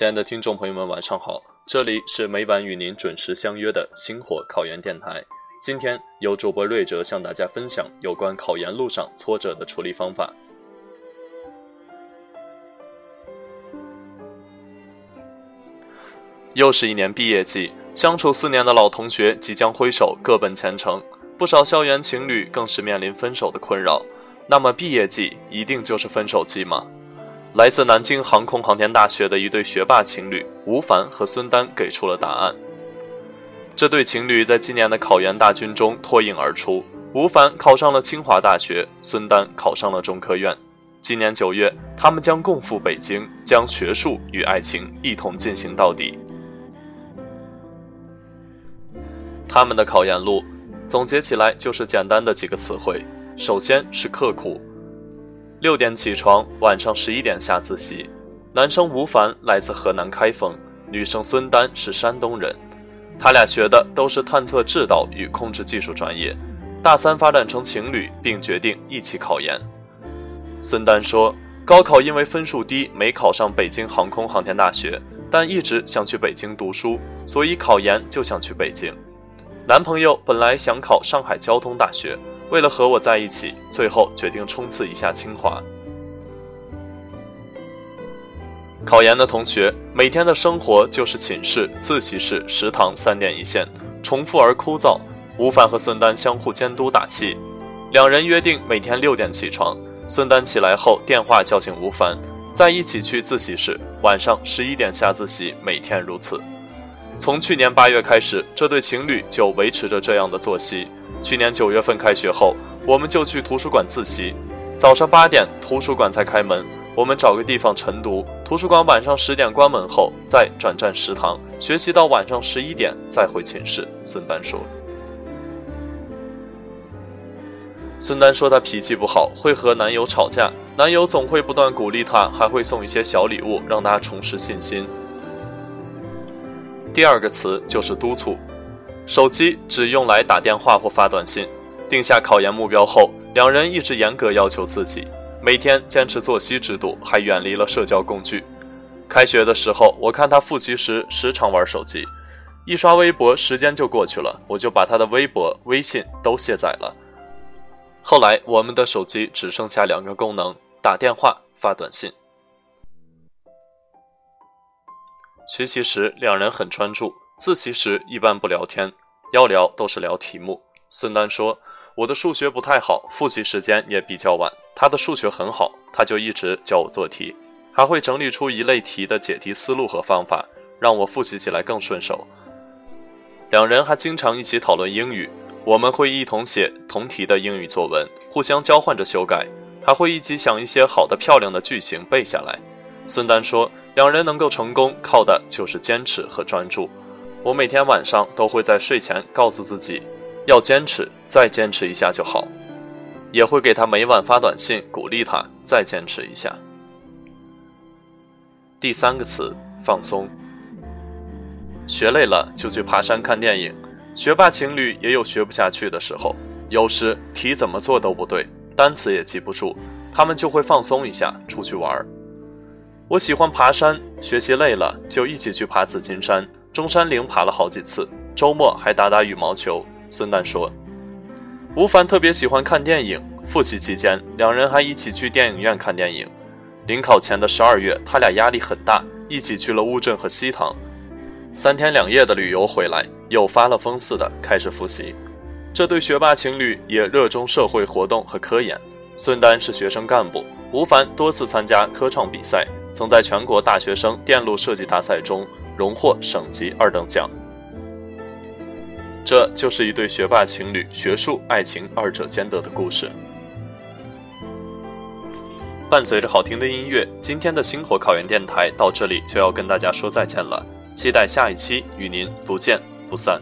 亲爱的听众朋友们，晚上好！这里是每晚与您准时相约的星火考研电台。今天由主播瑞哲向大家分享有关考研路上挫折的处理方法。又是一年毕业季，相处四年的老同学即将挥手各奔前程，不少校园情侣更是面临分手的困扰。那么，毕业季一定就是分手季吗？来自南京航空航天大学的一对学霸情侣吴凡和孙丹给出了答案。这对情侣在今年的考研大军中脱颖而出，吴凡考上了清华大学，孙丹考上了中科院。今年九月，他们将共赴北京，将学术与爱情一同进行到底。他们的考研路，总结起来就是简单的几个词汇：首先是刻苦。六点起床，晚上十一点下自习。男生吴凡来自河南开封，女生孙丹是山东人，他俩学的都是探测制导与控制技术专业。大三发展成情侣，并决定一起考研。孙丹说：“高考因为分数低，没考上北京航空航天大学，但一直想去北京读书，所以考研就想去北京。男朋友本来想考上海交通大学。”为了和我在一起，最后决定冲刺一下清华。考研的同学每天的生活就是寝室、自习室、食堂三点一线，重复而枯燥。吴凡和孙丹相互监督打气，两人约定每天六点起床。孙丹起来后电话叫醒吴凡，再一起去自习室，晚上十一点下自习，每天如此。从去年八月开始，这对情侣就维持着这样的作息。去年九月份开学后，我们就去图书馆自习。早上八点图书馆才开门，我们找个地方晨读。图书馆晚上十点关门后，再转战食堂学习到晚上十一点，再回寝室。孙丹说。孙丹说她脾气不好，会和男友吵架，男友总会不断鼓励她，还会送一些小礼物让她重拾信心。第二个词就是督促。手机只用来打电话或发短信。定下考研目标后，两人一直严格要求自己，每天坚持作息制度，还远离了社交工具。开学的时候，我看他复习时时常玩手机，一刷微博时间就过去了，我就把他的微博、微信都卸载了。后来，我们的手机只剩下两个功能：打电话、发短信。学习时，两人很专注。自习时一般不聊天，要聊都是聊题目。孙丹说：“我的数学不太好，复习时间也比较晚。他的数学很好，他就一直教我做题，还会整理出一类题的解题思路和方法，让我复习起来更顺手。”两人还经常一起讨论英语，我们会一同写同题的英语作文，互相交换着修改，还会一起想一些好的、漂亮的句型背下来。孙丹说：“两人能够成功，靠的就是坚持和专注。”我每天晚上都会在睡前告诉自己，要坚持，再坚持一下就好。也会给他每晚发短信，鼓励他再坚持一下。第三个词，放松。学累了就去爬山看电影。学霸情侣也有学不下去的时候，有时题怎么做都不对，单词也记不住，他们就会放松一下，出去玩儿。我喜欢爬山，学习累了就一起去爬紫金山。中山陵爬了好几次，周末还打打羽毛球。孙丹说：“吴凡特别喜欢看电影，复习期间两人还一起去电影院看电影。临考前的十二月，他俩压力很大，一起去了乌镇和西塘，三天两夜的旅游回来，又发了疯似的开始复习。这对学霸情侣也热衷社会活动和科研。孙丹是学生干部，吴凡多次参加科创比赛，曾在全国大学生电路设计大赛中。”荣获省级二等奖，这就是一对学霸情侣学术、爱情二者兼得的故事。伴随着好听的音乐，今天的星火考研电台到这里就要跟大家说再见了，期待下一期与您不见不散。